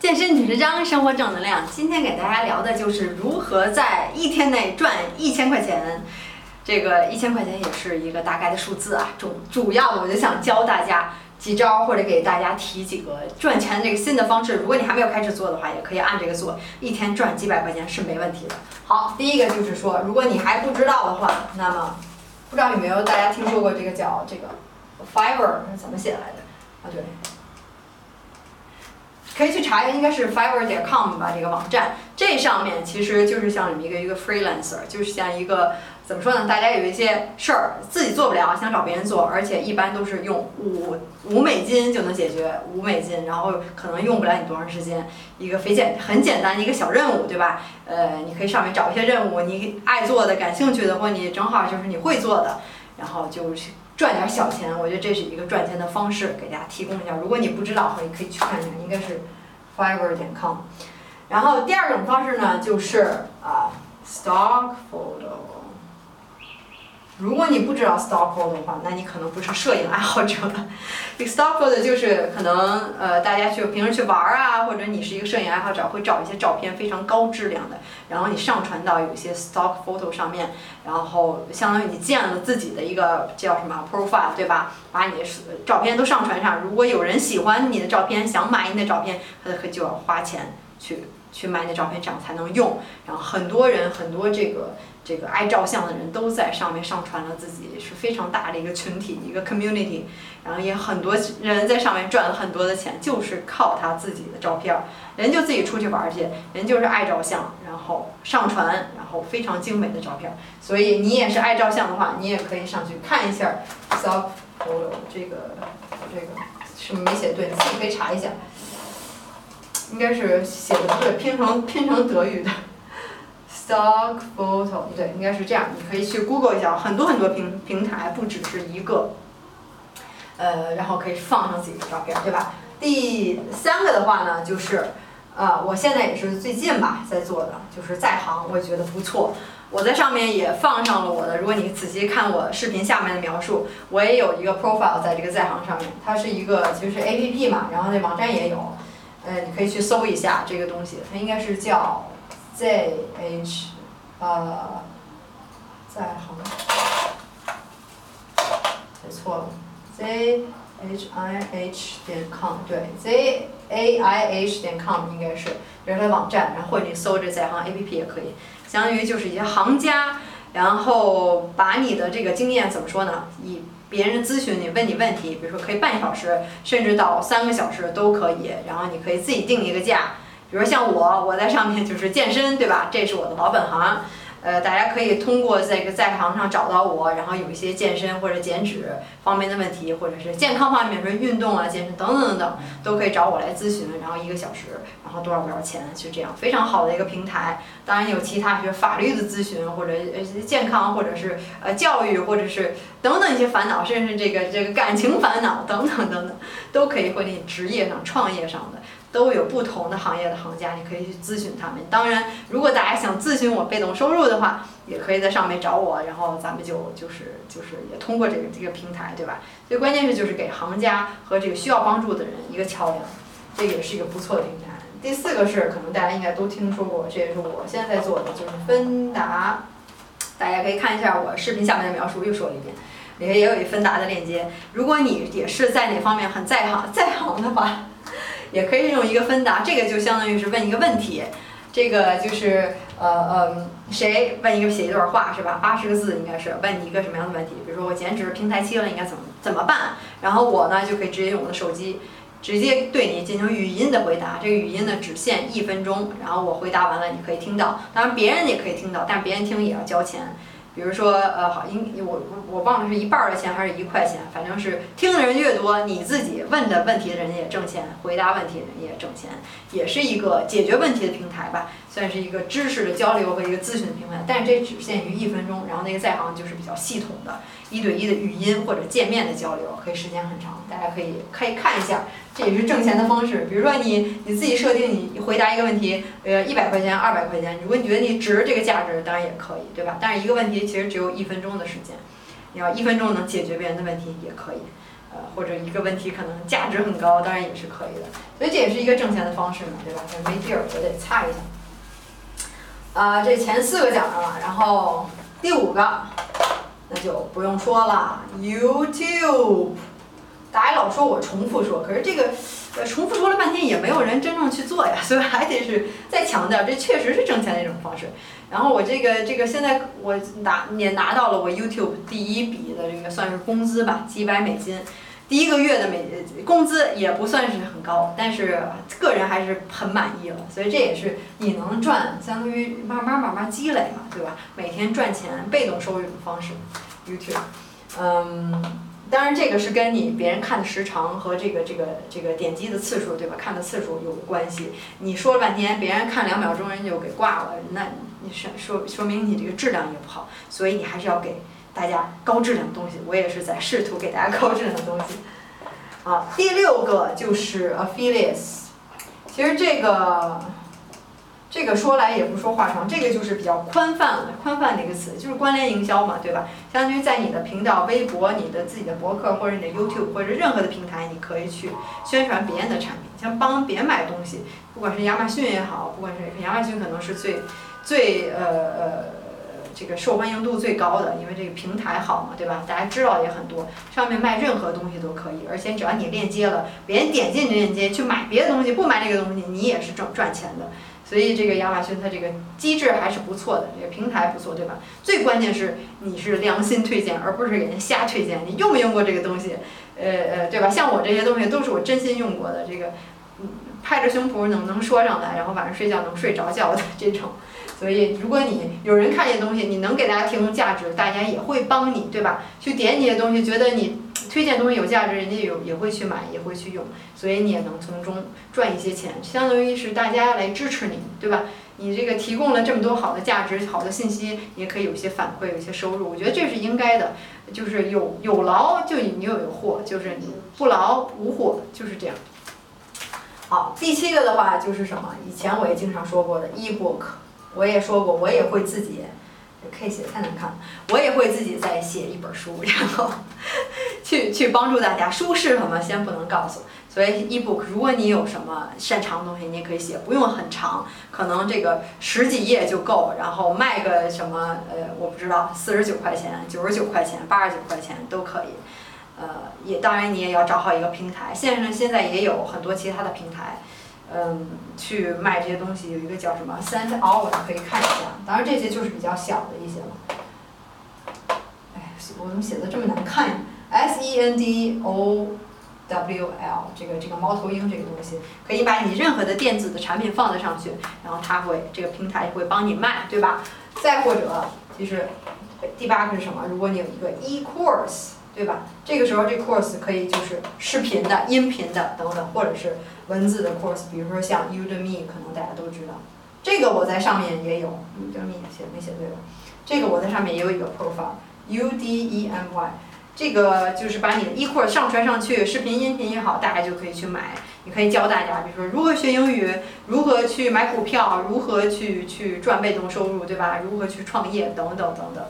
健身女神张，生活正能量。今天给大家聊的就是如何在一天内赚一千块钱。这个一千块钱也是一个大概的数字啊。主主要的，我就想教大家几招，或者给大家提几个赚钱这个新的方式。如果你还没有开始做的话，也可以按这个做，一天赚几百块钱是没问题的。好，第一个就是说，如果你还不知道的话，那么不知道有没有大家听说过这个叫这个 Fiverr 是怎么写来的？啊，对。可以去查一下，应该是 Fiverr.com 吧，这个网站。这上面其实就是像一个一个 freelancer，就是像一个怎么说呢？大家有一些事儿自己做不了，想找别人做，而且一般都是用五五美金就能解决，五美金，然后可能用不了你多长时间，一个非简很简单的一个小任务，对吧？呃，你可以上面找一些任务，你爱做的、感兴趣的，或你正好就是你会做的，然后就是。赚点小钱，我觉得这是一个赚钱的方式，给大家提供一下。如果你不知道的话，你可以去看一下，应该是 Fiverr 点 com。然后第二种方式呢，就是啊，Stock Photo。如果你不知道 stock photo 的话，那你可能不是摄影爱好者。这个 stock photo 就是可能呃大家去平时去玩儿啊，或者你是一个摄影爱好者，会找一些照片非常高质量的，然后你上传到有些 stock photo 上面，然后相当于你建了自己的一个叫什么 profile 对吧？把你的照片都上传上，如果有人喜欢你的照片，想买你的照片，他可就要花钱去去买你的照片，这样才能用。然后很多人很多这个。这个爱照相的人都在上面上传了自己，是非常大的一个群体，一个 community，然后也很多人在上面赚了很多的钱，就是靠他自己的照片，人就自己出去玩去，人就是爱照相，然后上传，然后非常精美的照片。所以你也是爱照相的话，你也可以上去看一下 self photo 这个这个是没写对，你自己可以查一下，应该是写的不对，拼成拼成德语的。Stock photo，对，应该是这样。你可以去 Google 一下，很多很多平平台，不只是一个。呃，然后可以放上自己的照片，对吧？第三个的话呢，就是，呃，我现在也是最近吧在做的，就是在行，我觉得不错。我在上面也放上了我的，如果你仔细看我视频下面的描述，我也有一个 profile 在这个在行上面，它是一个就是 APP 嘛，然后那网站也有，呃，你可以去搜一下这个东西，它应该是叫。Z H，呃，在行，写错了，Z H I H 点 com，对，Z A I H 点 com 应该是，这是它网站，然后或者你搜这在行 A P P 也可以，相当于就是一些行家，然后把你的这个经验怎么说呢？以别人咨询你问你问题，比如说可以半小时，甚至到三个小时都可以，然后你可以自己定一个价。比如像我，我在上面就是健身，对吧？这是我的老本行。呃，大家可以通过这个在行上找到我，然后有一些健身或者减脂方面的问题，或者是健康方面，比如运动啊、健身等等等等，都可以找我来咨询。然后一个小时，然后多少多少钱，就这样，非常好的一个平台。当然有其他，比如法律的咨询，或者呃健康，或者是呃教育，或者是等等一些烦恼，甚至这个这个感情烦恼等等等等，都可以或者你职业上、创业上的。都有不同的行业的行家，你可以去咨询他们。当然，如果大家想咨询我被动收入的话，也可以在上面找我，然后咱们就就是就是也通过这个这个平台，对吧？最关键是就是给行家和这个需要帮助的人一个桥梁，这也是一个不错的平台。第四个是可能大家应该都听说过，这也是我现在在做的，就是芬达。大家可以看一下我视频下面的描述，又说了一遍，里面也有一芬达的链接。如果你也是在哪方面很在行在行的话。也可以用一个分答，这个就相当于是问一个问题，这个就是呃呃，谁问一个写一段话是吧？八十个字应该是问你一个什么样的问题？比如说我减脂平台期了应该怎么怎么办？然后我呢就可以直接用我的手机，直接对你进行语音的回答。这个语音呢只限一分钟，然后我回答完了你可以听到，当然别人也可以听到，但别人听也要交钱。比如说，呃，好，应我我忘了是一半的钱还是一块钱，反正是听的人越多，你自己问的问题的人也挣钱，回答问题的人也挣钱，也是一个解决问题的平台吧，算是一个知识的交流和一个咨询的平台。但是这只限于一分钟，然后那个在行就是比较系统的，一对一的语音或者见面的交流，可以时间很长，大家可以可以看一下。这也是挣钱的方式，比如说你你自己设定，你回答一个问题，呃，一百块钱、二百块钱，如果你觉得你值这个价值，当然也可以，对吧？但是一个问题其实只有一分钟的时间，你要一分钟能解决别人的问题也可以。呃，或者一个问题可能价值很高，当然也是可以的。所以这也是一个挣钱的方式嘛，对吧？没地儿，我得擦一下。啊，这前四个讲上了，然后第五个，那就不用说了，YouTube。大家老说我重复说，可是这个，呃，重复说了半天也没有人真正去做呀，所以还得是再强调，这确实是挣钱的一种方式。然后我这个这个现在我拿也拿到了我 YouTube 第一笔的这个算是工资吧，几百美金。第一个月的美工资也不算是很高，但是个人还是很满意了。所以这也是你能赚，相当于慢慢慢慢积累嘛，对吧？每天赚钱，被动收入的方式，YouTube，嗯。当然，这个是跟你别人看的时长和这个这个这个点击的次数，对吧？看的次数有关系。你说了半天，别人看两秒钟人就给挂了，那你说说说明你这个质量也不好。所以你还是要给大家高质量的东西。我也是在试图给大家高质量的东西。好，第六个就是 affiliates。其实这个。这个说来也不说话长，这个就是比较宽泛了，宽泛的一个词，就是关联营销嘛，对吧？相当于在你的频道、微博、你的自己的博客或者你的 YouTube 或者任何的平台，你可以去宣传别人的产品，像帮别人买东西，不管是亚马逊也好，不管是亚马逊可能是最最呃呃这个受欢迎度最高的，因为这个平台好嘛，对吧？大家知道也很多，上面卖任何东西都可以，而且只要你链接了，别人点进你链接去买别的东西，不买这个东西，你也是赚赚钱的。所以这个亚马逊它这个机制还是不错的，这个平台不错，对吧？最关键是你是良心推荐，而不是给人瞎推荐。你用没用过这个东西？呃呃，对吧？像我这些东西都是我真心用过的，这个拍着胸脯能能说上来，然后晚上睡觉能睡着觉的这种。所以如果你有人看见东西，你能给大家提供价值，大家也会帮你，对吧？去点你的东西，觉得你。推荐东西有价值，人家有也会去买，也会去用，所以你也能从中赚一些钱，相当于是大家来支持你，对吧？你这个提供了这么多好的价值、好的信息，也可以有一些反馈，有一些收入，我觉得这是应该的，就是有有劳就你又有获，就是你不劳无获，就是这样。好，第七个的话就是什么？以前我也经常说过的，ebook，我也说过，我也会自己。K 写太难看了，我也会自己再写一本书，然后去去帮助大家。书是什么，先不能告诉。所以 ebook，如果你有什么擅长的东西，你也可以写，不用很长，可能这个十几页就够。然后卖个什么，呃，我不知道，四十九块钱、九十九块钱、八十九块钱都可以。呃，也当然你也要找好一个平台，线上现在也有很多其他的平台。嗯，去卖这些东西有一个叫什么 Send Out，可以看一下。当然这些就是比较小的一些了。哎，我怎么写的这么难看呀？S E N D O W L，这个这个猫头鹰这个东西，可以把你任何的电子的产品放在上去，然后它会这个平台会帮你卖，对吧？再或者，其实第八个是什么？如果你有一个 E Course，对吧？这个时候这 Course 可以就是视频的、音频的等等，或者是。文字的 course，比如说像 Udemy，可能大家都知道，这个我在上面也有，Udemy 写没写对吧？这个我在上面也有一个 profile，U D E M Y，这个就是把你的 e course 上传上去，视频、音频也好，大家就可以去买。你可以教大家，比如说如何学英语，如何去买股票，如何去去赚被动收入，对吧？如何去创业，等等等等。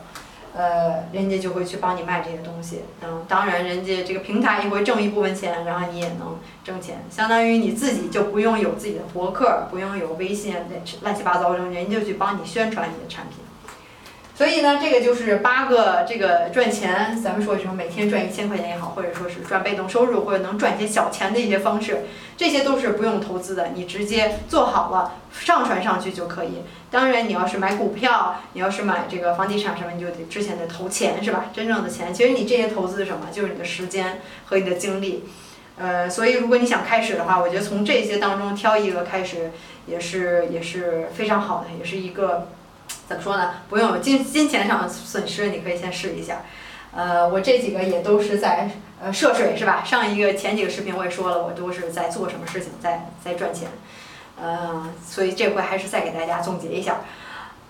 呃，人家就会去帮你卖这些东西，嗯，当然，人家这个平台也会挣一部分钱，然后你也能挣钱，相当于你自己就不用有自己的博客，不用有微信那乱七八糟的，人家就去帮你宣传你的产品。所以呢，这个就是八个这个赚钱，咱们说什么每天赚一千块钱也好，或者说是赚被动收入，或者能赚一些小钱的一些方式，这些都是不用投资的，你直接做好了上传上去就可以。当然，你要是买股票，你要是买这个房地产什么，你就得之前得投钱是吧？真正的钱，其实你这些投资什么？就是你的时间和你的精力。呃，所以如果你想开始的话，我觉得从这些当中挑一个开始，也是也是非常好的，也是一个怎么说呢？不用金金钱上的损失，你可以先试一下。呃，我这几个也都是在呃涉水是吧？上一个前几个视频我也说了，我都是在做什么事情，在在赚钱。呃，所以这回还是再给大家总结一下，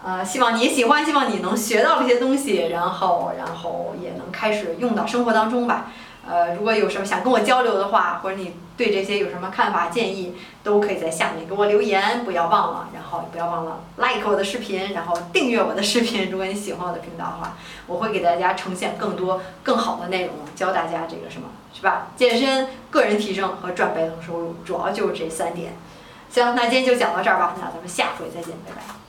呃，希望你喜欢，希望你能学到这些东西，然后，然后也能开始用到生活当中吧。呃，如果有什么想跟我交流的话，或者你对这些有什么看法建议，都可以在下面给我留言，不要忘了，然后也不要忘了 like 我的视频，然后订阅我的视频。如果你喜欢我的频道的话，我会给大家呈现更多更好的内容，教大家这个什么，是吧？健身、个人提升和赚被动收入，主要就是这三点。行，那今天就讲到这儿吧，那咱们下回再见，拜拜。